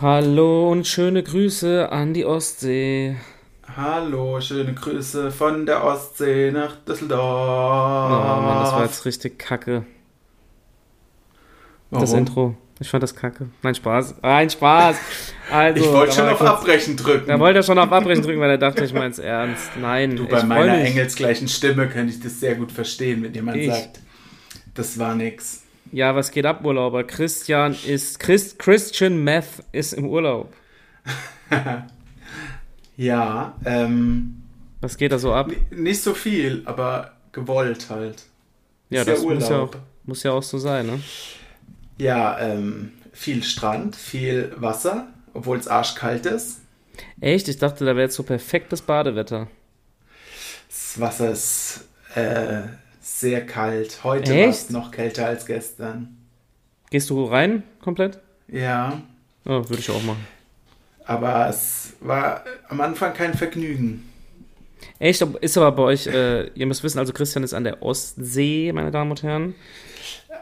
Hallo und schöne Grüße an die Ostsee. Hallo, schöne Grüße von der Ostsee nach Düsseldorf. Oh Mann, das war jetzt richtig kacke. Warum? Das Intro. Ich fand das kacke. Nein, Spaß. Nein, Spaß. Also, ich wollte schon auf kurz- Abbrechen drücken. Da wollte er schon auf Abbrechen drücken, weil er dachte, ich mein's ernst. Nein, du, bei meiner engelsgleichen Stimme könnte ich das sehr gut verstehen, wenn jemand Ich. sagt, das war nix. Ja, was geht ab, Urlauber? Christian ist, Christ, Christian Meth ist im Urlaub. Ja, ähm, Was geht da so ab? nicht so viel, aber gewollt halt. Ja, Ist das muss ja, auch, muss ja auch so sein, ne? Ja, ähm, viel Strand, viel Wasser, obwohl es arschkalt ist. Echt? Ich dachte, da wäre jetzt so perfektes Badewetter. Das Wasser ist äh, sehr kalt. Heute war es noch kälter als gestern. Gehst du rein komplett? Ja, Oh, würde ich auch machen. aber es war am Anfang kein Vergnügen. Echt? Ist aber bei euch, äh, ihr müsst wissen, also Christian ist an der Ostsee, meine Damen und Herren.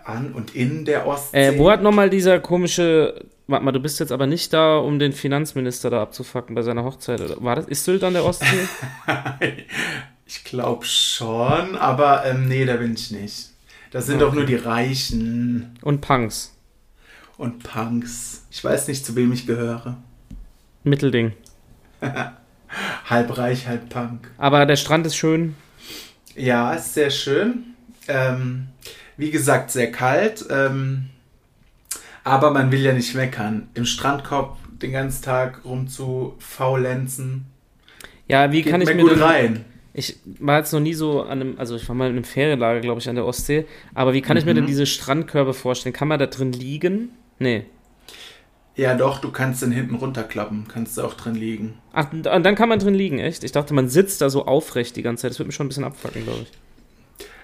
An und in der Ostsee. Äh, wo hat nochmal dieser komische. Warte mal, du bist jetzt aber nicht da, um den Finanzminister da abzufacken bei seiner Hochzeit. Oder? War das? Ist Sylt an der Ostsee? ich glaube schon, aber ähm, nee, da bin ich nicht. Das sind Okay. doch nur die Reichen Und Punks. und Punks. Ich weiß nicht, zu wem ich gehöre. Mittelding. Halb reich, halb Punk. Aber der Strand ist schön. Ja, ist sehr schön. Ähm, wie gesagt, sehr kalt. Ähm, aber man will ja nicht meckern. Im Strandkorb den ganzen Tag rum zu faulenzen. Ja, wie Geht kann ich mir mir gut denn, rein. Ich war jetzt noch nie so an einem, also ich war mal in einem Ferienlager, glaube ich, an der Ostsee. Aber wie kann ich mir Mhm. denn diese Strandkörbe vorstellen? Kann man da drin liegen? Nee. Ja, doch, du kannst den hinten runterklappen. Kannst du auch drin liegen. Ach, und dann kann man drin liegen, echt? Ich dachte, man sitzt da so aufrecht die ganze Zeit. Das wird mich schon ein bisschen abfacken, glaube ich.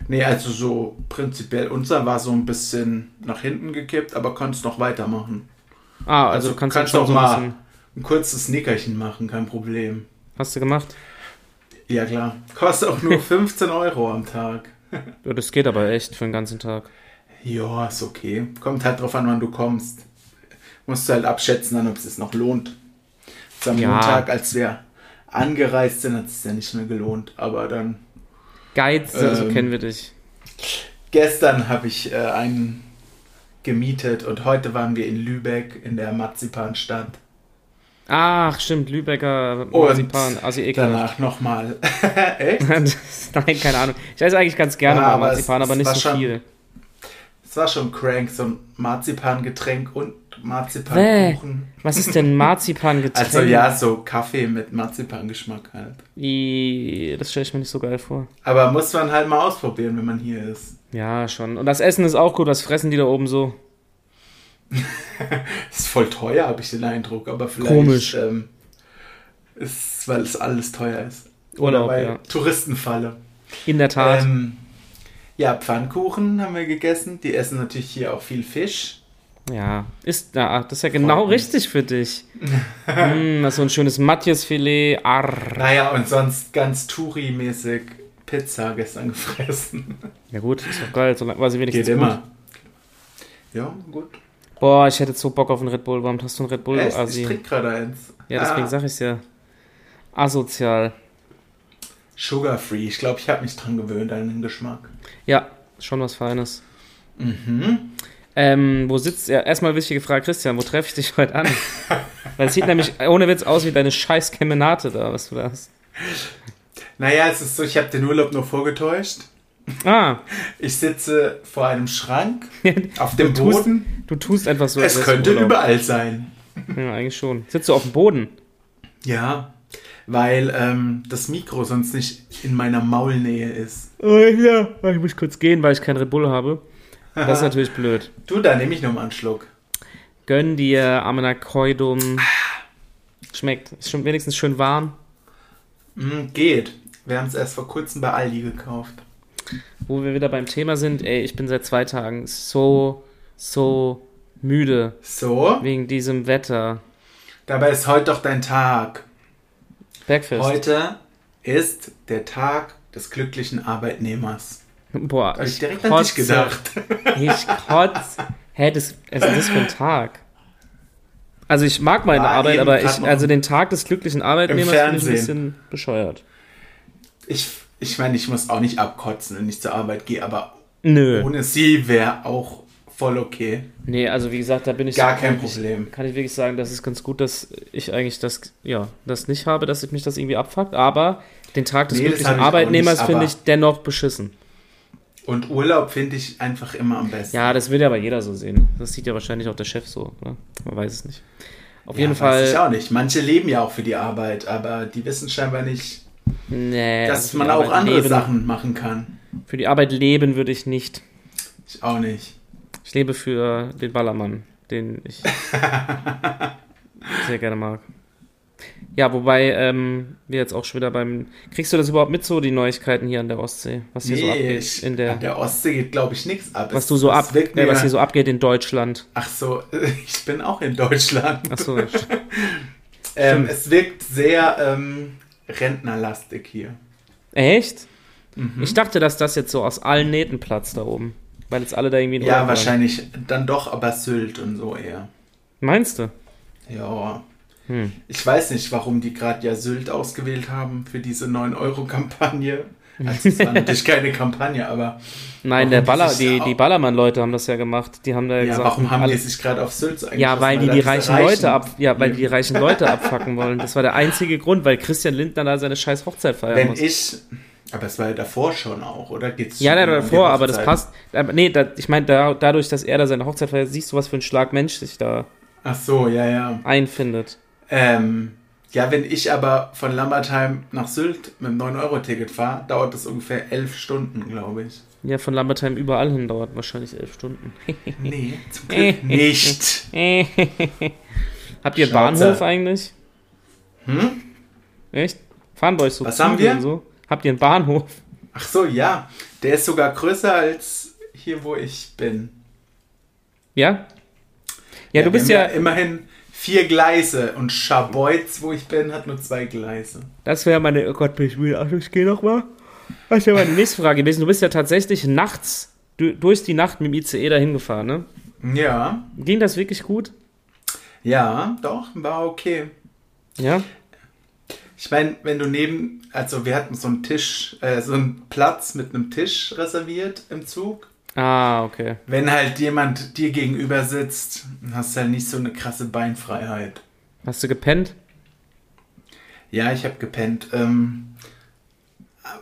Nee, also so prinzipiell. Unser war so ein bisschen nach hinten gekippt, aber konntest noch weitermachen. Ah, also, Also kannst, kannst du auch so ein mal- bisschen. Ein kurzes Nickerchen machen, kein Problem. Hast du gemacht? Ja, klar. Kostet auch nur 15 Euro am Tag. Ja, das geht aber echt für den ganzen Tag. Ja, ist okay. Kommt halt drauf an, wann du kommst. Musst du halt abschätzen, dann, ob es sich noch lohnt. Jetzt am Ja. Montag, als wir angereist sind, hat es sich ja nicht mehr gelohnt. Aber dann Geiz, so Ähm. kennen wir dich. gestern habe ich äh, einen gemietet und heute waren wir in Lübeck in der Marzipanstadt. Ach, stimmt, Lübecker Marzipan, also ekelhaft. Danach nochmal. Echt? Nein, keine Ahnung. Ich esse eigentlich ganz gerne Ja, mal aber Marzipan, es- aber es nicht war so schon- viel. Es war schon crank, so ein Marzipangetränk und Bäh. Marzipankuchen. Was ist denn Marzipan-Getränk? Also ja, so Kaffee mit Marzipangeschmack halt. I, Das stelle ich mir nicht so geil vor. Aber muss man halt mal ausprobieren, wenn man hier ist. Ja, schon. Und das Essen ist auch gut. Was fressen die da oben so? Ist voll teuer, habe ich den Eindruck, aber vielleicht Komisch. Ähm, ist, weil es alles teuer ist. Urlaub, Oder weil ja. Touristenfalle. In der Tat. Ähm, ja, Pfannkuchen haben wir gegessen. Die essen natürlich hier auch viel Fisch. ja, ist, ja, das ist ja genau mich. richtig für dich. mm, so ein schönes Matjesfilet. Arr. Naja, und sonst ganz Touri-mäßig Pizza gestern gefressen. Ja gut, ist doch geil, solange war sie wenigstens Geht gut. immer. Ja, gut. Boah, ich hätte so Bock auf einen Red Bull. Warum hast du einen Red Bull, Echt? du Ich trinke gerade eins. Ja, deswegen Ah, sag ich's ja. Asozial. Sugar-free. Ich glaube, ich habe mich dran gewöhnt an den Geschmack. Ja, schon was Feines. Mhm. Ähm, wo sitzt er? Erstmal wichtige Frage, Christian, wo treffe ich dich heute an? Weil es sieht nämlich ohne Witz aus wie deine scheiß Kemenate da, was du da hast. Naja, es ist so, ich habe den Urlaub nur vorgetäuscht. Ah, Ich sitze vor einem Schrank auf dem Du tust- Boden. du tust einfach so. Es könnte überall sein. Ja, eigentlich schon. Sitzt du auf dem Boden? Ja, weil ähm, das Mikro sonst nicht in meiner Maulnähe ist. Oh ja, ich muss kurz gehen, weil ich keinen Red Bull habe. Das ist natürlich blöd. Du, da nehme ich noch mal einen Schluck. Gönn dir Amenakoidum. Schmeckt. Ist schon wenigstens schön warm. Mm, geht. Wir haben es erst vor kurzem bei Aldi gekauft. Wo wir wieder beim Thema sind, ey, ich bin seit zwei Tagen so, so müde So, wegen diesem Wetter. dabei ist heute doch dein Tag. Bergfest. Heute ist der Tag des glücklichen Arbeitnehmers. Boah, Habe ich ich direkt an dich kotze. gedacht. Ich kotze. Hä, das, ist das für ein Tag? Also ich mag meine War Arbeit, aber ich, also den Tag des glücklichen Arbeitnehmers finde ich ein bisschen bescheuert. Ich, ich meine, ich muss auch nicht abkotzen, wenn ich zur Arbeit gehe, aber Nö. ohne sie wäre auch voll okay. Nee, also wie gesagt, da bin ich Gar kein wirklich- Problem. Kann ich wirklich sagen, das ist ganz gut, dass ich eigentlich das, ja, das nicht habe, dass ich mich das irgendwie abfuckt, aber den Tag des Nee, glücklichen Arbeitnehmers finde ich dennoch beschissen. Und Urlaub finde ich einfach immer am besten. Ja, das will ja aber jeder so sehen. Das sieht ja wahrscheinlich auch der Chef so, oder? Man weiß es nicht. Auf Ja, jeden Weiß ich Fall. auch nicht. Manche leben ja auch für die Arbeit, aber die wissen scheinbar nicht, Nee, dass also man auch Arbeit andere leben, Sachen machen kann. Für die Arbeit leben würde ich nicht. Ich auch nicht. Ich lebe für den Ballermann, den ich sehr gerne mag. Ja, wobei ähm, wir jetzt auch schon wieder beim. Kriegst du das überhaupt mit so, die Neuigkeiten hier an der Ostsee? Was hier so abgeht ich, in an der. der Ostsee geht, glaube ich, nichts ab. Was du so ab, äh, was hier so abgeht in Deutschland. Ach so, ich bin auch in Deutschland. Achso, Ähm, es wirkt sehr ähm, rentnerlastig hier. echt? Mhm. Ich dachte, dass das jetzt so aus allen Nähten platzt da oben. Weil jetzt alle da irgendwie in Ja, Urlaub wahrscheinlich dann doch aber Sylt und so eher. waren. Meinst du? Ja. Hm. Ich weiß nicht, warum die gerade ja Sylt ausgewählt haben für diese 9-Euro-Kampagne. Also es war natürlich keine Kampagne, aber Nein, der die Baller, die, die Ballermann-Leute haben das ja gemacht. Die haben da ja, gesagt, warum haben alle- die sich gerade auf Sylt so Ja, weil die die reichen Leute ab, ja, weil die reichen Leute abfacken wollen. Das war der einzige Grund, weil Christian Lindner da seine scheiß Hochzeit feiern Wenn muss. ich, aber es war ja davor schon auch, oder? Geht's ja, schon der davor, aber das passt. Aber nee, da, ich meine, da, dadurch, dass er da seine Hochzeit feiert, siehst du, was für ein Schlag Mensch sich da Ach so, ja, ja. einfindet. Ähm, ja, wenn ich aber von Lambertheim nach Sylt mit dem 9-Euro-Ticket fahre, dauert das ungefähr elf Stunden, glaube ich. Ja, von Lambertheim überall hin dauert wahrscheinlich elf Stunden. Nee, zum Glück nicht. Habt ihr einen Schnauze. Bahnhof eigentlich? Hm? Echt? Fahren bei euch so Was Züge haben wir? So? Habt ihr einen Bahnhof? Ach so, ja. Der ist sogar größer als hier, wo ich bin. Ja? Ja, du wir bist haben ja, immerhin vier Gleise und Scharbeutz, wo ich bin, hat nur zwei Gleise. Das wäre meine, oh Gott, bin ich müde, ach, ich gehe nochmal. Das wäre meine nächste Frage gewesen. Du bist ja tatsächlich nachts, du, durch die Nacht mit dem ICE dahin gefahren, ne? Ja, Ging das wirklich gut? ja, doch, war okay. Ja? Ich meine, wenn du neben, also wir hatten so einen Tisch, äh, so einen Platz mit einem Tisch reserviert im Zug. Ah, okay. Wenn halt jemand dir gegenüber sitzt, hast du halt nicht so eine krasse Beinfreiheit. Hast du gepennt? Ja, ich habe gepennt. Ähm,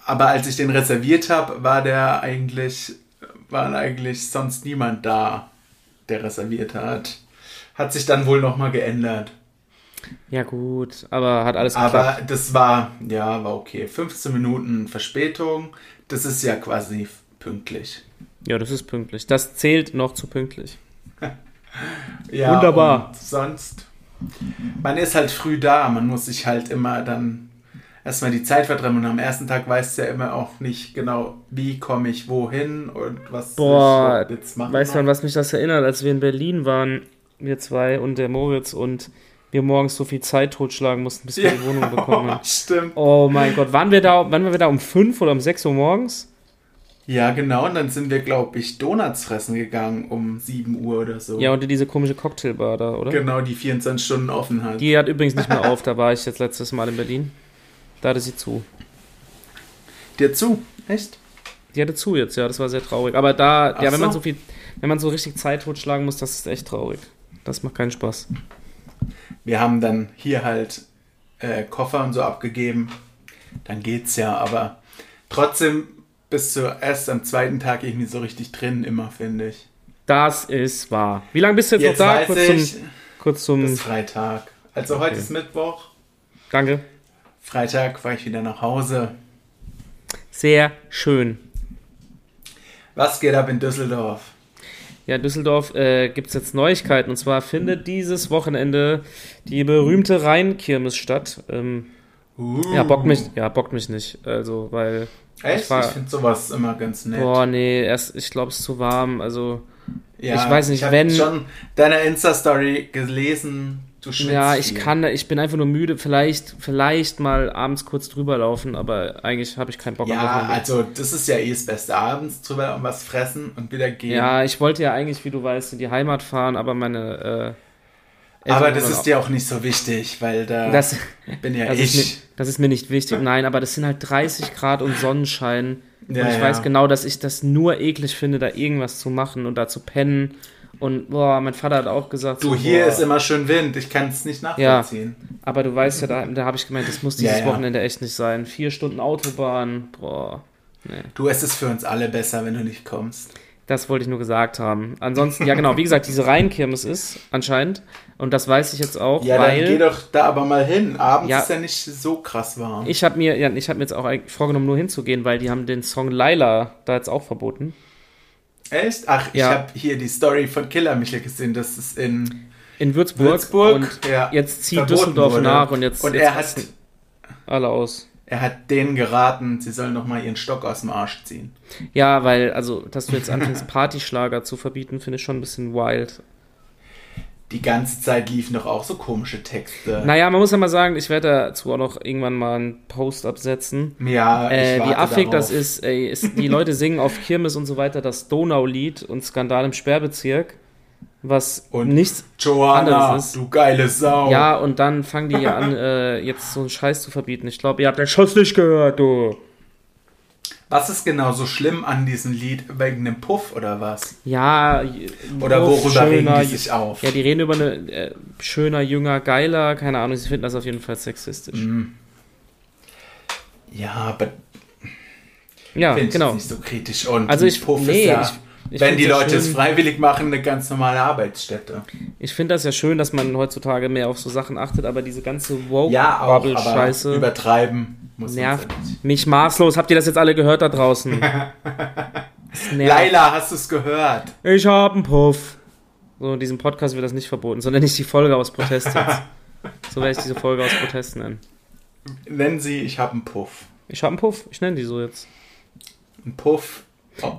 aber als ich den reserviert habe, war der eigentlich, war eigentlich sonst niemand da, der reserviert hat. Hat sich dann wohl nochmal geändert. Ja, gut, aber hat alles geklappt. Aber das war, ja, war okay. 15 Minuten Verspätung, das ist ja quasi pünktlich. Ja, das ist pünktlich. Das zählt noch zu pünktlich. Ja, Wunderbar. Und sonst, man ist halt früh da, man muss sich halt immer dann erstmal die Zeit vertreiben und am ersten Tag weißt du ja immer auch nicht genau, wie komme ich wohin und was Boah, ich jetzt machen. Weißt du, an was mich das erinnert, als wir in Berlin waren, wir zwei und der Moritz und wir morgens so viel Zeit totschlagen mussten, bis wir ja, die Wohnung bekommen haben. stimmt. Oh mein Gott, waren wir da, waren wir da um 5 oder um 6 Uhr morgens? Ja, genau, und dann sind wir, glaube ich, Donuts fressen gegangen um 7 Uhr oder so. Ja, und in diese komische Cocktailbar da, oder? Genau, die 24 Stunden offen hat. Die hat übrigens nicht mehr auf, da war ich jetzt letztes Mal in Berlin. Da hatte sie zu. Dir zu, echt? Die hatte zu jetzt, ja, das war sehr traurig. Aber da, Ach ja, wenn man so. so viel, wenn man so richtig Zeit totschlagen muss, das ist echt traurig. Das macht keinen Spaß. Wir haben dann hier halt äh, Koffer und so abgegeben. Dann geht's ja, aber trotzdem bist du erst am zweiten Tag irgendwie so richtig drin, immer, finde ich. Das ist wahr. Wie lange bist du jetzt, Jetzt noch da? weiß Kurz ich, zum, kurz zum ist Freitag. Also heute Okay. ist Mittwoch. Danke. Freitag fahre ich wieder nach Hause. Sehr schön. Was geht ab in Düsseldorf? Ja, in Düsseldorf äh, gibt es jetzt Neuigkeiten. Und zwar findet dieses Wochenende die berühmte Rheinkirmes statt. Ähm, Uh. ja, bockt mich, ja, bockt mich nicht. Also, weil, Echt? ich war- Ich finde sowas immer ganz nett. boah, nee, erst, ich glaube, es ist zu warm. Also, ja, ich weiß nicht, hab wenn- schon deine Insta-Story gelesen. Du schwitzt ja, ich viel. kann, ich bin einfach nur müde. Vielleicht, vielleicht mal abends kurz drüber laufen, aber eigentlich habe ich keinen Bock Ja, also das ist ja eh das Beste. Abends drüber und was fressen und wieder gehen. Ja, ich wollte ja eigentlich, wie du weißt, in die Heimat fahren, aber meine, Aber das ist dir auch nicht so wichtig, weil da das, bin ja das ich. Ist mir, das ist mir nicht wichtig. Nein, aber das sind halt 30 Grad und Sonnenschein. Ja, und ich ja. weiß genau, dass ich das nur eklig finde, da irgendwas zu machen und da zu pennen. Und boah, mein Vater hat auch gesagt, Du, so, hier boah, ist immer schön Wind. Ich kann es nicht nachvollziehen. aber du weißt ja, da, da habe ich gemeint, das muss dieses Ja, ja. Wochenende echt nicht sein. Vier Stunden Autobahn, boah. Nee. Du, es ist für uns alle besser, wenn du nicht kommst. Das wollte ich nur gesagt haben. Ansonsten, ja genau, wie gesagt, diese Rheinkirmes ist anscheinend. Und das weiß ich jetzt auch, Ja, dann weil geh doch da aber mal hin. Abends Ja. ist ja nicht so krass warm. ich habe mir, ja, ich habe mir jetzt auch vorgenommen, nur hinzugehen, weil die haben den Song Laila da jetzt auch verboten. Echt? Ach, ich Ja. habe hier die Story von Killer Michel gesehen. Das ist in In Würzburg. Würzburg. Und ja, jetzt zieht Düsseldorf wurde. nach und jetzt, Und jetzt er hat, rasten alle aus. Er hat denen geraten, sie sollen noch mal ihren Stock aus dem Arsch ziehen. Ja, weil, also, dass du jetzt anfängst, Partyschlager zu verbieten, finde ich schon ein bisschen wild. Die ganze Zeit liefen doch auch so komische Texte. Naja, man muss ja mal sagen, ich werde dazu auch noch irgendwann mal einen Post absetzen. Ja, ich Äh, wie affig das ist, ey, ist, die Leute singen auf Kirmes und so weiter das Donaulied und Skandal im Sperrbezirk, was Und nichts, Joanna, anderes ist- du geile Sau. ja, und dann fangen die an, äh, jetzt so einen Scheiß zu verbieten. Ich glaube, ihr habt den Schuss nicht gehört, du. Was ist genau so schlimm an diesem Lied? Wegen dem Puff oder was? Ja, Oder Uff, worüber schöner- die sich auf? Ja, die reden über eine äh, schöner, jünger, geiler, keine Ahnung, sie finden das auf jeden Fall sexistisch. Mhm. Ja, aber Ja, genau. ich nicht so kritisch. Und Also ich, Puff nee, ist ja, ich, ich wenn die Leute es schön, freiwillig machen, eine ganz normale Arbeitsstätte. Ich finde das ja schön, dass man heutzutage mehr auf so Sachen achtet, aber diese ganze Ja, auch, Woke-Bubble-Scheiße übertreiben muss nervt mich maßlos. Habt ihr das jetzt alle gehört da draußen? Laila, hast du es gehört? Ich hab einen Puff. So, in diesem Podcast wird das nicht verboten, sondern nicht die Folge aus Protest jetzt. So werde ich diese Folge aus Protest nennen. Nennen sie, ich habe einen Puff. Ich hab einen Puff, ich nenne die so jetzt. Ein Puff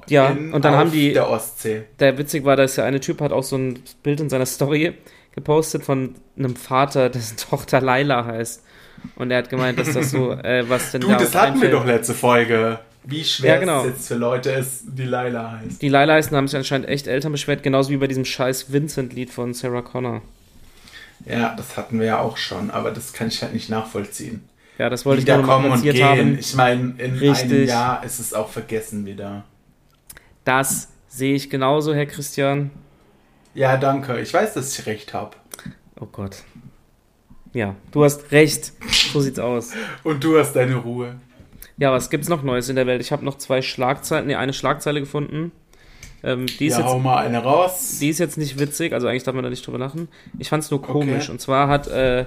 Ja, in, und dann haben die- der Ostsee. Der witzig war, dass der eine Typ hat auch so ein Bild in seiner Story gepostet von einem Vater, dessen Tochter Laila heißt. Und er hat gemeint, dass das so, äh, was denn Du, da das auch hatten wir doch letzte Folge. Wie schwer Ja, genau. es jetzt für Leute ist, die Laila heißt. Die Laila heißen haben sich anscheinend echt Eltern beschwert, genauso wie bei diesem scheiß Vincent-Lied von Sarah Connor. Ja, das hatten wir ja auch schon, aber das kann ich halt nicht nachvollziehen. Ja, das wollte ich nur noch mal kommen und gehen. haben. Ich meine, in einem Richtig. Jahr ist es auch vergessen wieder. Das sehe ich genauso, Herr Christian. Ja, danke. Ich weiß, dass ich recht habe. Oh Gott. Ja, du hast recht. So sieht's aus. Und du hast deine Ruhe. Ja, was gibt's noch Neues in der Welt? Ich habe noch zwei Schlagzeilen, nee, eine Schlagzeile gefunden. Ähm, die, ist ja, hau jetzt, mal eine raus. die ist jetzt nicht witzig, also eigentlich darf man da nicht drüber lachen. Ich fand's nur komisch. Okay. Und zwar hat äh,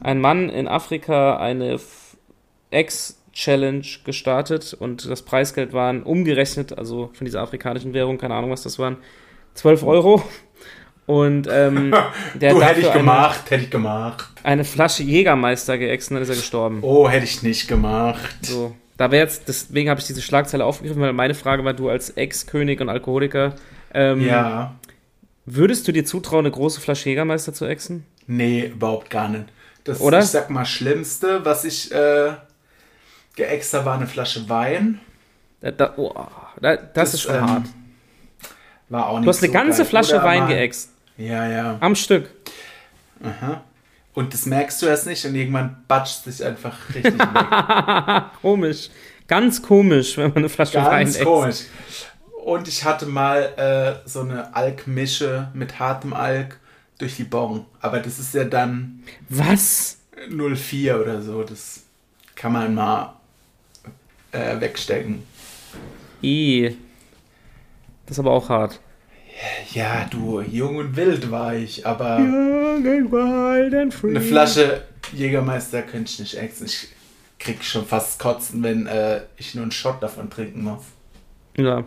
ein Mann in Afrika eine F- Ex-Challenge gestartet und das Preisgeld waren umgerechnet, also von dieser afrikanischen Währung, keine Ahnung, was das waren, 12 Euro. Und ähm, der du hätte ich gemacht, hätte ich gemacht. Eine, eine Flasche Jägermeister geäxt und dann ist er gestorben. Oh, hätte ich nicht gemacht. So. Da wäre jetzt, deswegen habe ich diese Schlagzeile aufgegriffen, weil meine Frage war, du als Ex-König und Alkoholiker, ähm, Ja. würdest du dir zutrauen, eine große Flasche Jägermeister zu exen? Nee, überhaupt gar nicht. Das, Oder? ich sag mal, Schlimmste, was ich äh, geäxt habe, war eine Flasche Wein. Da, da, oh, da, das, ist schon ähm, hart. War auch nicht Du hast eine so ganze geil. Flasche Oder Wein geäxt. Ja, ja. Am Stück. Aha. Und das merkst du erst nicht und irgendwann batscht sich einfach richtig weg. komisch. Ganz komisch, wenn man eine Flasche Wein Ganz äxt. komisch. Und ich hatte mal äh, so eine Alkmische mit hartem Alk durch die Bon. Aber das ist ja dann Was? 04 oder so. Das kann man mal äh, wegstecken. I. Das ist aber auch hart. Ja, du, jung und wild war ich, aber Young and wild and free. eine Flasche Jägermeister könnte ich nicht exen. Ich krieg schon fast Kotzen, wenn äh, ich nur einen Shot davon trinken muss. Ja.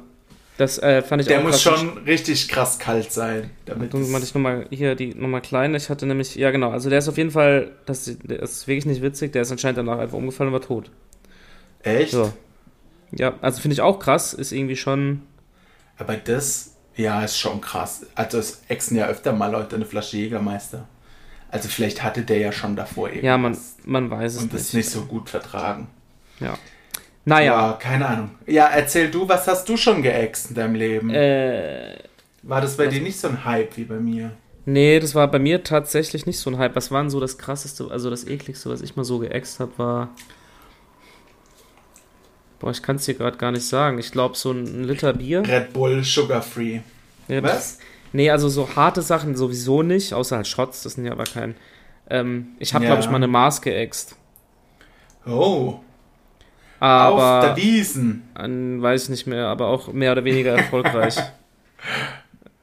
Das äh, fand ich Der auch muss schon richtig krass kalt sein. Damit Dann meinte ich nochmal hier die nochmal klein. Ich hatte nämlich, ja genau, also der ist auf jeden Fall, das, der ist wirklich nicht witzig, der ist anscheinend danach einfach umgefallen und war tot. Echt? So. Ja, also finde ich auch krass, ist irgendwie schon. Aber das, ja, ist schon krass. Also es exen ja öfter mal Leute eine Flasche Jägermeister. Also vielleicht hatte der ja schon davor irgendwas. Ja, man, man weiß es und nicht. das nicht so gut vertragen. Ja. Naja, Ja, keine Ahnung. Ja, erzähl du, was hast du schon geäxt in deinem Leben? äh, War das bei dir nicht so ein Hype wie bei mir? Nee, das war bei mir tatsächlich nicht so ein Hype. Was war denn so das krasseste, also das ekligste, was ich mal so geäxt habe, war. Boah, ich kann es dir gerade gar nicht sagen. Ich glaube, so ein Liter Bier. Red Bull Sugar Free. Ja, Was? Nee, also so harte Sachen sowieso nicht, außer halt Shots, das sind ja aber kein. Ähm, ich habe, Ja. glaube ich, mal eine Maß geäxt. Oh. Auf der Aber. Wiesen. An, weiß ich nicht mehr, aber auch mehr oder weniger erfolgreich.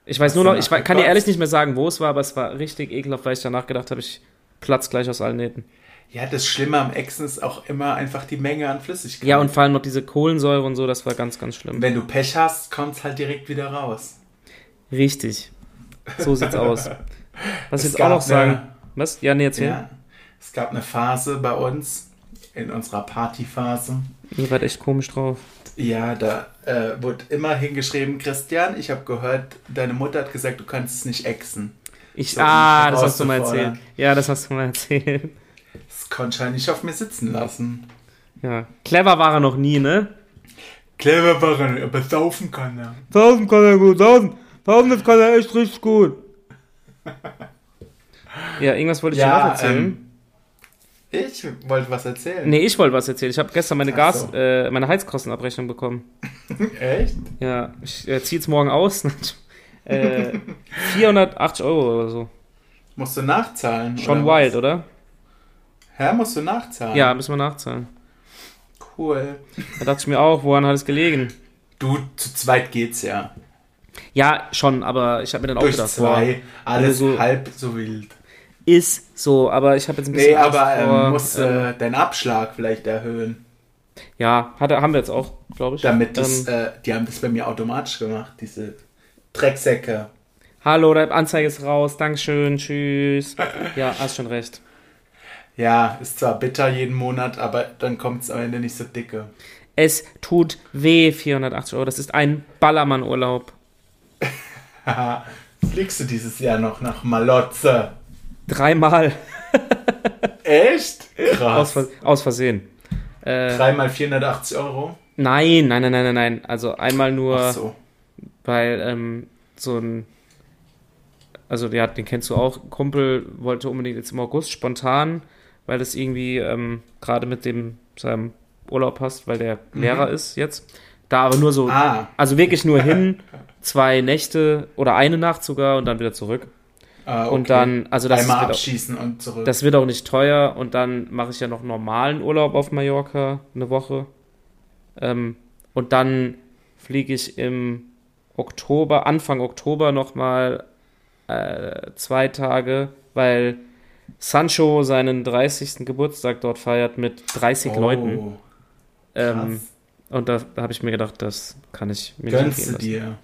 Ich weiß Hast nur noch, ich kann dir ehrlich nicht mehr sagen, wo es war, aber es war richtig ekelhaft, weil ich danach gedacht habe, ich platz gleich aus allen Nähten. Ja, das Schlimme am Exen ist auch immer einfach die Menge an Flüssigkeit. Ja, und vor allem noch diese Kohlensäure und so, das war ganz, ganz schlimm. wenn du Pech hast, kommt es halt direkt wieder raus. Richtig. So sieht's aus. Was Es ich jetzt auch noch sagen. eine- Was? Ja, nee, erzähl. Ja. Es gab eine Phase bei uns, in unserer Partyphase. Ihr wart echt komisch drauf. Ja, da äh, wurde immer hingeschrieben, Christian, ich habe gehört, deine Mutter hat gesagt, du kannst es nicht exen. Ich, So, ah, das hast du mal erzählt. Ja, das hast du mal erzählt. Das konnte halt nicht auf mir sitzen lassen. Ja. Clever war er noch nie, ne? Clever war er, aber saufen kann er. Tausend kann er gut, tausend. Tausend, das kann er echt richtig gut. Ja, irgendwas wollte ich dir noch Ja, erzählen. ähm, ich wollte was erzählen. nee, ich wollte was erzählen. Ich habe gestern meine Gas, so. äh, meine Heizkostenabrechnung bekommen. Echt? Ja, ich äh, ziehe jetzt morgen aus. äh, 480 Euro oder so. Musst du nachzahlen? Schon wild, was? oder? Hä, musst du nachzahlen? Ja, müssen wir nachzahlen. Cool. Da dachte ich mir auch, woran hat es gelegen? Du, zu zweit geht's ja. Ja, schon, aber ich habe mir dann auch Durch gedacht, zwei, alles so- halb so wild. ist so, aber ich habe jetzt ein bisschen Nee, Angst aber ähm, vor, musst ähm, äh, deinen Abschlag vielleicht erhöhen. ja, hat, haben wir jetzt auch, glaube ich. Damit das, ähm, äh, die haben das bei mir automatisch gemacht, diese Drecksäcke. Hallo, deine Anzeige ist raus, Dankeschön, tschüss. Ja, hast schon recht. Ja, ist zwar bitter jeden Monat, aber dann kommt's am Ende nicht so dicke. Es tut weh, 480 Euro. Das ist ein Ballermann-Urlaub. Fliegst du dieses Jahr noch nach Malotze? Dreimal. Echt? Aus, Krass. Ver- aus Versehen. Äh, Dreimal 480 Euro? nein, nein, nein, nein, nein, nein. Also einmal nur, Ach so. weil ähm, so ein, also ja, den kennst du auch, Kumpel wollte unbedingt jetzt im August spontan, weil das irgendwie ähm, gerade mit dem seinem Urlaub passt, weil der Lehrer ist jetzt. Da aber nur so, Ah, also wirklich nur hin, zwei Nächte oder eine Nacht sogar und dann wieder zurück. ah okay. Und dann, also das Einmal wird, auch, abschießen und zurück. das wird auch nicht teuer und dann mache ich ja noch normalen Urlaub auf Mallorca, eine Woche. Ähm, und dann fliege ich im Oktober, Anfang Oktober nochmal äh, zwei Tage, weil Sancho seinen 30. Geburtstag dort feiert mit 30 Leuten. Oh, Ähm, krass. und da, da habe ich mir gedacht, das kann ich mir nicht Gönnst entgehen du lassen. dir?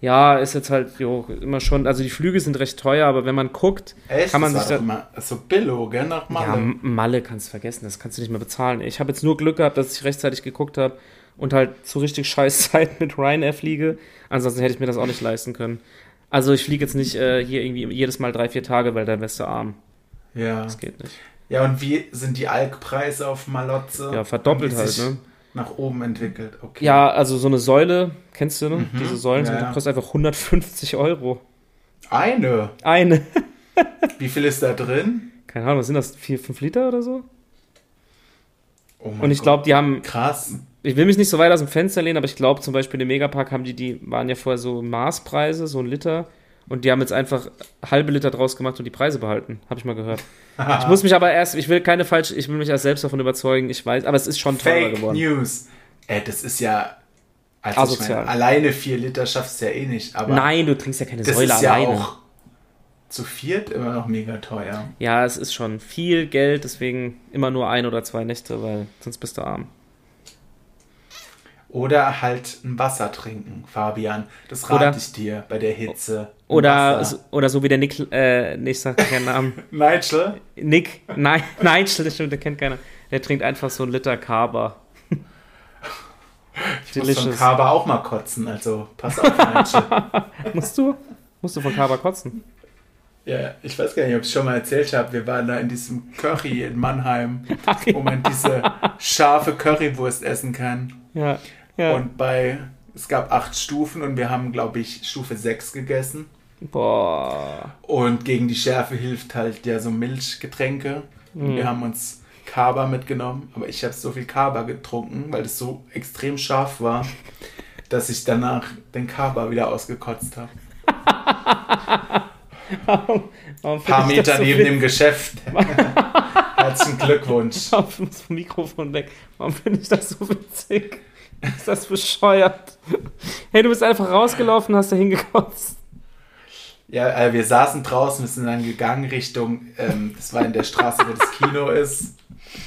Ja, ist jetzt halt jo, immer schon, also die Flüge sind recht teuer, aber wenn man guckt, Echt? Kann man das sich da- immer so Billo, gell, nach Malle. ja, Malle kannst du vergessen, das kannst du nicht mehr bezahlen. Ich habe jetzt nur Glück gehabt, dass ich rechtzeitig geguckt habe und halt zu richtig scheiß Zeit mit Ryanair fliege. Ansonsten hätte ich mir das auch nicht leisten können. Also ich fliege jetzt nicht äh, hier irgendwie jedes Mal drei, vier Tage, weil dann wärst du arm. Ja. Das geht nicht. ja, und wie sind die Alkpreise auf Malotze? Ja, verdoppelt halt, ne? Nach oben entwickelt, okay. Ja, also so eine Säule, kennst du, ne? Mhm, Diese Säulen ja, ja. kostet einfach 150 Euro. Eine. Eine. Wie viel ist da drin? Keine Ahnung, was sind das? Vier, fünf Liter oder so? Oh mein Und ich glaube, die haben Krass. ich will mich nicht so weit aus dem Fenster lehnen, aber ich glaube zum Beispiel im Megapark haben die, die waren ja vorher so Maßpreise, so ein Liter. Und die haben jetzt einfach halbe Liter draus gemacht und die Preise behalten. Habe ich mal gehört. Ich muss mich aber erst, ich will keine falsche, ich will mich erst selbst davon überzeugen. Ich weiß, aber es ist schon teurer Fake geworden. News. Ey, das ist ja. Also ich Asozial. meine, alleine vier Liter schaffst du ja eh nicht. Aber Nein, du trinkst ja keine das Säule ist ja alleine. auch zu viert immer noch mega teuer. Ja, es ist schon viel Geld, deswegen immer nur ein oder zwei Nächte, weil sonst bist du arm. Oder halt ein Wasser trinken, Fabian. Das rate Oder- ich dir bei der Hitze. Oder, so, oder so wie der Nick, äh, nee, ich sag keinen Namen. Nigel? Nick, nein, nein, das stimmt, der kennt keiner. Der trinkt einfach so einen Liter Kaba. Ich muss von Delicious. Kaba auch mal kotzen, also pass auf, Nigel. Musst du? Musst du von Kaba kotzen? ja, ich weiß gar nicht, ob ich schon mal erzählt habe. Wir waren da in diesem Curry in Mannheim, Ach, ja. wo man diese scharfe Currywurst essen kann. Ja, ja. Und bei, es gab acht Stufen und wir haben, glaube ich, Stufe 6 gegessen. Boah. Und gegen die Schärfe hilft halt ja so Milchgetränke. Und Mhm. Wir haben uns Kaba mitgenommen, aber ich habe so viel Kaba getrunken, weil es so extrem scharf war, dass ich danach den Kaba wieder ausgekotzt habe. Warum, warum Ein paar ich Meter so neben witzig? dem Geschäft. Herzlichen Glückwunsch. Auf das Mikrofon weg. Warum finde ich das so witzig? Ist das bescheuert? Hey, du bist einfach rausgelaufen, hast da hingekotzt. Ja, äh, wir saßen draußen, wir sind dann gegangen Richtung, ähm, das war in der Straße, wo das Kino ist.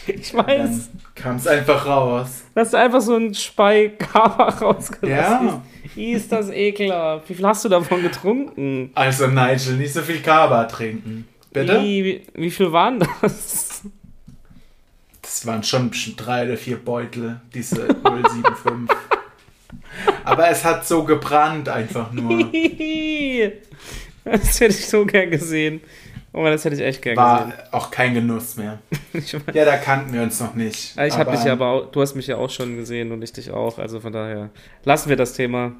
Ich Dann weiß. kam es einfach raus. Dass du einfach so ein Spei-Kaba rausgelassen Ja. ist das ekelhaft. Wie viel hast du davon getrunken? Also Nigel, nicht so viel Kaba trinken. Bitte? Wie, wie viel waren das? Das waren schon drei oder vier Beutel, diese 075. Aber es hat so gebrannt einfach nur. Das hätte ich so gern gesehen. Oh, das hätte ich echt gern War gesehen. auch kein Genuss mehr. Ja, da kannten wir uns noch nicht. ich habe dich ja aber auch, du hast mich ja auch schon gesehen und ich dich auch. Also von daher lassen wir das Thema.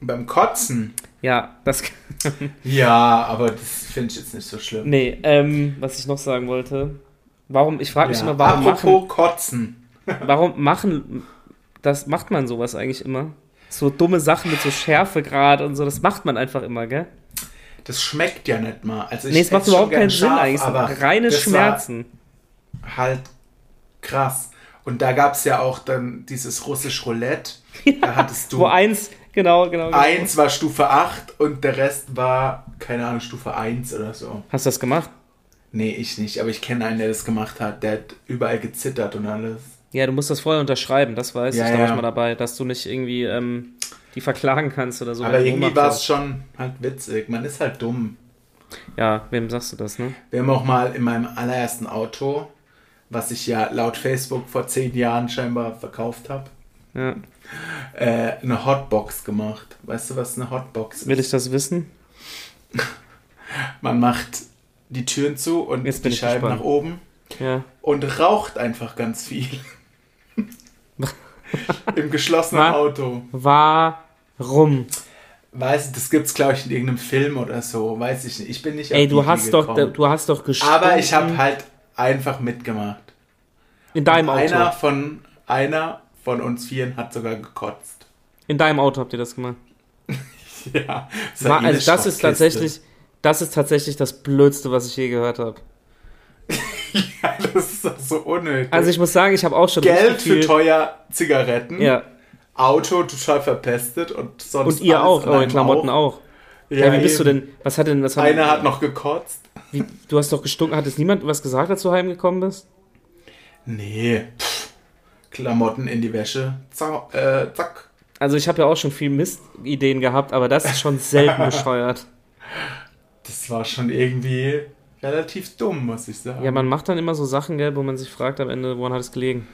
Beim Kotzen. Ja, das. Ja, aber das finde ich jetzt nicht so schlimm. Nee, ähm, was ich noch sagen wollte. Warum, ich frage mich Ja. immer, warum machen, Apropos Kotzen. warum machen, das macht man sowas eigentlich immer? So dumme Sachen mit so Schärfegrad und so, das macht man einfach immer, gell? Das schmeckt ja nicht mal. Also ich nee, es macht überhaupt keinen Sinn scharf, eigentlich. Aber reine Schmerzen. War halt krass. Und da gab es ja auch dann dieses russisch Roulette. Da hattest du Wo eins, genau, genau. genau. Eins war Stufe 8 und der Rest war, keine Ahnung, Stufe 1 oder so. Hast du das gemacht? Nee, ich nicht, aber ich kenne einen, der das gemacht hat. Der hat überall gezittert und alles. Ja, du musst das vorher unterschreiben, das weiß Ja, ich, da war ja. ich mal dabei, dass du nicht irgendwie ähm, die verklagen kannst oder so. aber irgendwie war es schon halt witzig. Man ist halt dumm. Ja, wem sagst du das, ne? Wir haben auch mal in meinem allerersten Auto, was ich ja laut Facebook vor zehn Jahren scheinbar verkauft habe, Ja. äh, eine Hotbox gemacht. Weißt du, was eine Hotbox ist? Will ich das wissen? Man macht die Türen zu und Jetzt die Scheiben gespannt. nach oben Ja. und raucht einfach ganz viel. Im geschlossenen Was? Auto. Warum? Weiß, das gibt's glaube ich in irgendeinem Film oder so, weiß ich nicht. Ich bin nicht Ey, du hast doch, gekommen. du hast doch gestunken Aber ich habe halt einfach mitgemacht. in deinem Auto. Einer von einer von uns vieren hat sogar gekotzt. In deinem Auto habt ihr das gemacht. Ja, War, eine also das ist tatsächlich, das ist tatsächlich das Blödste, was ich je gehört habe. Ja, das ist doch so unnötig. Also ich muss sagen, ich habe auch schon Geld für teuer Zigaretten, Ja, Auto total verpestet und sonst und ihr auch, eure Klamotten auch. Ja, Ja, wie bist du denn? Was hat denn, was hat Einer hat noch gekotzt. Wie, du hast doch gestunken. Hat es niemand was gesagt, als du heimgekommen bist? Nee, pff, Klamotten in die Wäsche, Zau äh, zack. Also ich habe ja auch schon viel Mistideen gehabt, aber das ist schon selten bescheuert. Das war schon irgendwie relativ dumm, muss ich sagen. Ja, man macht dann immer so Sachen, gell, wo man sich fragt am Ende, woran hat es gelegen?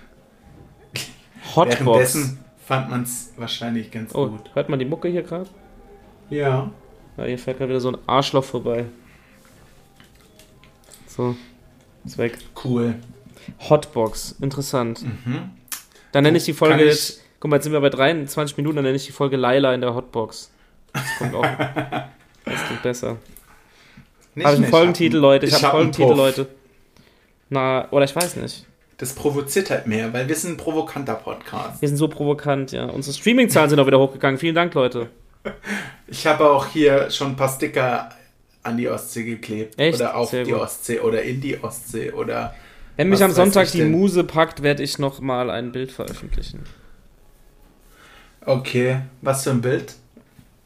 Hotbox. Währenddessen fand man es wahrscheinlich ganz Oh, gut. hört man die Mucke hier gerade? Ja. Ja, hier fährt gerade wieder so ein Arschloch vorbei. So, ist weg. Cool. Hotbox, interessant. Mhm. Dann nenne ich die Folge jetzt, guck mal, jetzt sind wir bei 23 Minuten, dann nenne ich die Folge Laila in der Hotbox. Das kommt auch. Das klingt besser. Habe ich einen. Folgentitel, Leute? Ich, ich habe einen Folgentitel. Leute. Na, oder ich weiß nicht. Das provoziert halt mehr, weil wir sind ein provokanter Podcast. Wir sind so provokant, ja. Unsere Streaming-Zahlen sind auch wieder hochgegangen. Vielen Dank, Leute. Ich habe auch hier schon ein paar Sticker an die Ostsee geklebt. Echt? Oder auf Sehr die gut. Ostsee oder in die Ostsee oder. Wenn mich am Sonntag die? Muse packt, werde ich noch mal ein Bild veröffentlichen. Okay, was für ein Bild?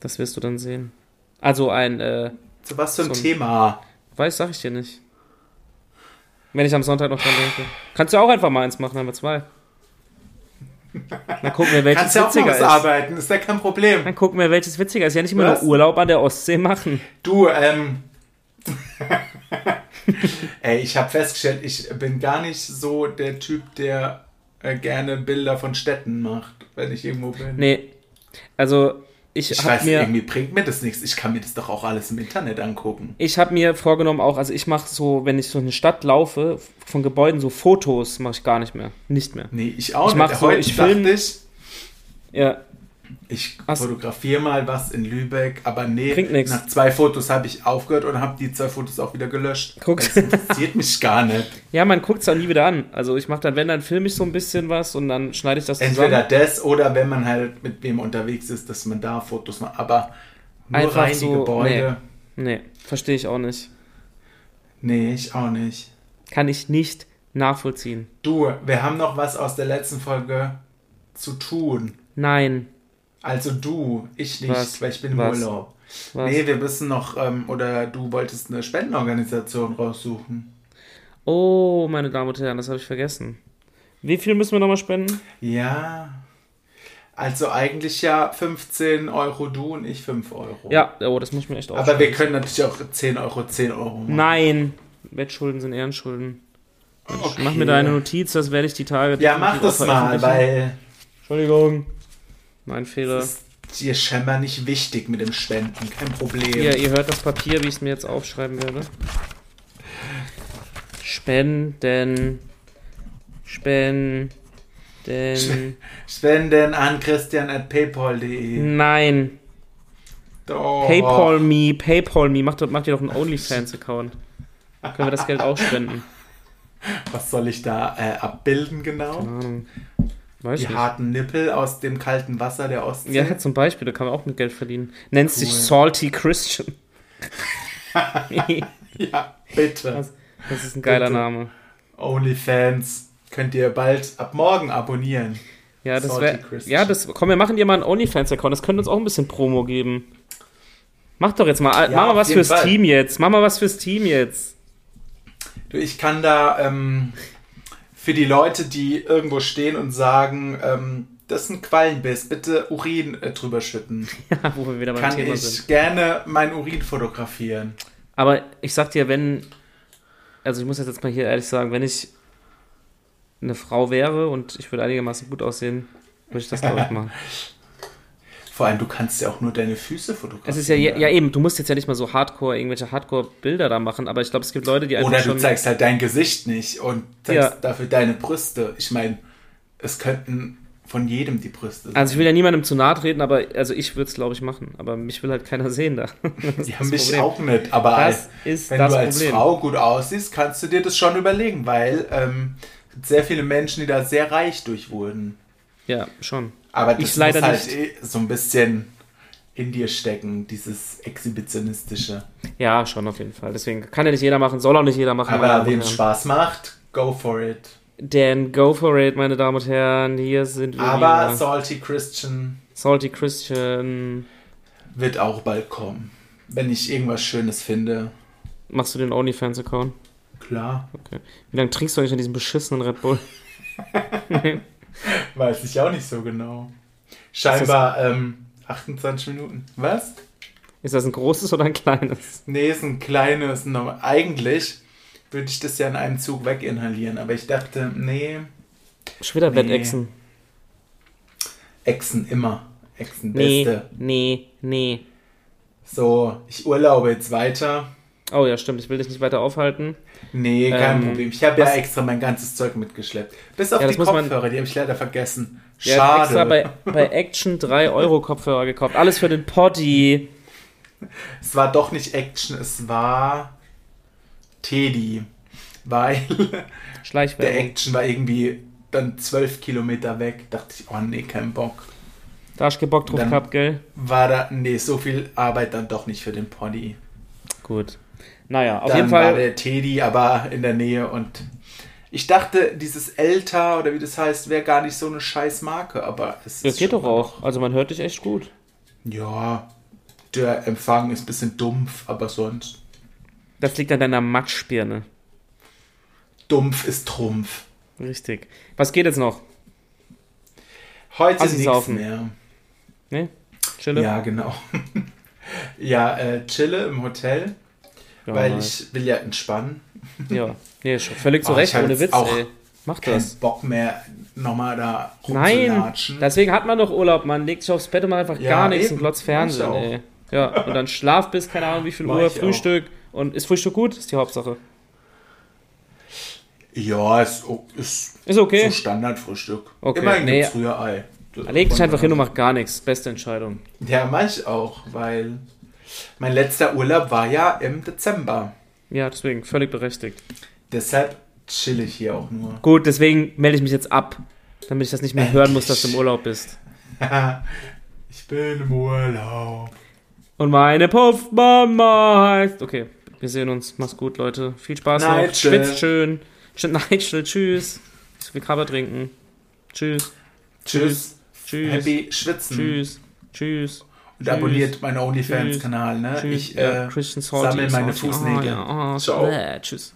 Das wirst du dann sehen. Also ein, äh, Zu was für ein So ein- Thema? weiß, sag ich dir nicht. Wenn ich am Sonntag noch dran denke. Kannst du auch einfach mal eins machen, haben wir zwei. Dann gucken wir, welches Kannst witziger ist. arbeiten, ist ja kein Problem. Dann gucken wir, welches witziger ist. Ja nicht immer nur Urlaub an der Ostsee machen. Du, ähm. Ey, ich habe festgestellt, ich bin gar nicht so der Typ, der äh, gerne Bilder von Städten macht, wenn ich irgendwo bin. Nee. Also, ich, ich weiß, mir. irgendwie bringt mir das nichts. Ich kann mir das doch auch alles im Internet angucken. Ich habe mir vorgenommen auch, also ich mache so, wenn ich so eine Stadt laufe, von Gebäuden so Fotos mache ich gar nicht mehr. Nicht mehr. Nee, ich auch Ich nicht. mach so- Heute ich dachte film- ich, Ja. Ich Ach- fotografiere mal was in Lübeck, aber nee, nix. nach zwei Fotos habe ich aufgehört und habe die zwei Fotos auch wieder gelöscht. Guck. Das interessiert mich gar nicht. Ja, man guckt es auch nie wieder an. Also ich mache dann, wenn, dann filme ich so ein bisschen was und dann schneide ich das Entweder zusammen. das oder wenn man halt mit wem unterwegs ist, dass man da Fotos macht. Aber nur Einfach rein so, die Gebäude. Nee, verstehe ich auch nicht. Nee. ich auch nicht. Kann ich nicht nachvollziehen. Du, wir haben noch was aus der letzten Folge zu tun. Nein. Also du, ich nicht, Was? weil ich bin im Was? Urlaub. Was? Nee, wir müssen noch, ähm, oder du wolltest eine Spendenorganisation raussuchen. Oh, meine Damen und Herren, das habe ich vergessen. Wie viel müssen wir nochmal spenden? Ja. Also eigentlich ja 15 Euro du und ich 5 Euro. Ja, oh, das muss ich mir echt Aber aufschreiben. wir können natürlich auch 10 Euro, 10 Euro machen. Nein. Wettschulden sind Ehrenschulden. Okay. Mach mir da eine Notiz, das werde ich die Tage. Ja, mach das mal, weil Entschuldigung. Mein Fehler. das ist dir scheinbar nicht wichtig mit dem Spenden. Kein Problem. Hier, ihr hört das Papier, wie ich es mir jetzt aufschreiben werde. Spenden. Spenden. Spenden an christian at paypal.de. Nein. Doch. Paypal me, Paypal me. Macht, macht ihr doch einen OnlyFans-Account. Können wir das Geld auch spenden? Was soll ich da äh, abbilden genau? Keine Ahnung. Weiß Die nicht. harten Nippel aus dem kalten Wasser der Ostsee. Ja, zum Beispiel, da kann man auch mit Geld verdienen. Nennt sich Cool. Salty Christian. Ja, bitte. Was? Das ist ein geiler Bitte. Name. OnlyFans könnt ihr bald ab morgen abonnieren. Ja, das Salty wäre. Christian. Ja, das. Komm, wir machen dir mal einen OnlyFans-Account. Das könnte uns auch ein bisschen Promo geben. Mach doch jetzt mal. Ja, mach mal was fürs Fall. Team jetzt. Mach mal was fürs Team jetzt. Du, ich kann da ähm, für die Leute, die irgendwo stehen und sagen, ähm, das ist ein Quallenbiss, bitte Urin äh, drüber schütten. Ja, wo wir wieder beim Kann Thema ich sind. gerne mein Urin fotografieren. Aber ich sag dir, wenn. Also, ich muss jetzt mal hier ehrlich sagen, wenn ich eine Frau wäre und ich würde einigermaßen gut aussehen, würde ich das, glaube ich, machen. Vor allem, du kannst ja auch nur deine Füße fotografieren. Es ist ja, ja eben, du musst jetzt ja nicht mal so hardcore, irgendwelche Hardcore-Bilder da machen, aber ich glaube, es gibt Leute, die einfach Oder du zeigst halt dein Gesicht nicht und zeigst Ja. dafür deine Brüste. Ich meine, es könnten von jedem die Brüste sein. Also ich will ja niemandem zu nahe treten, aber also ich würde es, glaube ich, machen. Aber mich will halt keiner sehen da. Ja, mich Problem. auch nicht, aber als, ist wenn du als Problem. Frau gut aussiehst, kannst du dir das schon überlegen, weil ähm, sehr viele Menschen, die da sehr reich durch wurden. Ja, schon. Aber das Ich leider muss halt nicht. eh so ein bisschen in dir stecken, dieses Exhibitionistische. Ja, schon auf jeden Fall. Deswegen kann ja nicht jeder machen, soll auch nicht jeder machen. Aber wem es. Spaß macht, go for it. Then go for it, meine Damen und Herren. Hier sind wir Aber wieder. Salty Christian Salty Christian. wird auch bald kommen. Wenn ich irgendwas Schönes finde. Machst du den OnlyFans-Account? Klar. Wie lange trinkst du eigentlich an diesem beschissenen Red Bull? Weiß ich auch nicht so genau. Scheinbar ähm, 28 Minuten. Was? Ist das ein großes oder ein kleines? Nee, ist ein kleines. normal- Eigentlich würde ich das ja in einem Zug weginhalieren, aber ich dachte, nee, Nee. Wettechsen. Echsen immer. Echsen Nee, beste. nee, nee. So, ich urlaube jetzt weiter. Oh ja, stimmt. Ich will dich nicht weiter aufhalten. Nee, kein Ähm, Problem. Ich habe ja extra mein ganzes Zeug mitgeschleppt. Bis auf Ja, das die muss man- Kopfhörer, die habe ich leider vergessen. Der hat extra Schade. bei, bei Action 3 Euro Kopfhörer gekauft. Alles für den Poddy. Es war doch nicht Action, es war Teddy. Weil der. Action war irgendwie dann zwölf Kilometer weg. Dachte ich, oh nee, kein Bock. Da hast du gebockt drauf gehabt, gell? War da, nee, so viel Arbeit dann doch nicht für den Poddy. Gut. Naja, auf dann jeden war Fall. der Teddy aber in der Nähe und ich dachte, dieses Elta oder wie das heißt, wäre gar nicht so eine scheiß Marke, aber es Das geht doch auch. Also man hört dich echt gut. Ja, der Empfang ist ein bisschen dumpf, aber sonst. Das liegt an deiner Matschbirne. Dumpf ist Trumpf. Richtig. Was geht jetzt noch? Heute Assi nichts saufen. mehr. Ne? Chille? Ja, genau. ja, äh, chille im Hotel, Ja, weil nice. ich will ja entspannen. Ja. Nee, schon völlig zu Recht, ohne Witz, auch ey. Mach Kein das. Bock mehr, nochmal da Nein, deswegen hat man doch Urlaub, man legt sich aufs Bett und macht einfach Ja, gar nichts eben. und glotzt Fernsehen, ey. Ja, und dann schlaf bis, keine Ahnung, wie viel Mach Uhr, ich auch. Frühstück. Und ist Frühstück gut? Ist die Hauptsache. Ja, ist, ist Ist okay. so Standardfrühstück. Okay, Immerhin nee. gibt's Rührei. Leg dich einfach hin und mach gar nichts. Beste Entscheidung. Ja, mach ich auch, weil mein letzter Urlaub war ja im Dezember. Ja, deswegen völlig berechtigt. Deshalb chill ich hier auch nur. Gut, deswegen melde ich mich jetzt ab, damit ich das nicht mehr hören muss, dass du im Urlaub bist. ich bin im Urlaub. Und meine Puffmama heißt. Okay, wir sehen uns. Mach's gut, Leute. Viel Spaß Nigel. noch. Schwitzt schön. Nigel, tschüss. So viel Cover trinken. Tschüss. Tschüss. Tschüss. Happy Schwitzen. Tschüss. Tschüss. Und abonniert meinen OnlyFans-Kanal, ne? Tschüss. Ich ja, äh, Christian Salty, sammle meine. Fußnägel. Ah, ja. ah, Ciao. bäh, tschüss.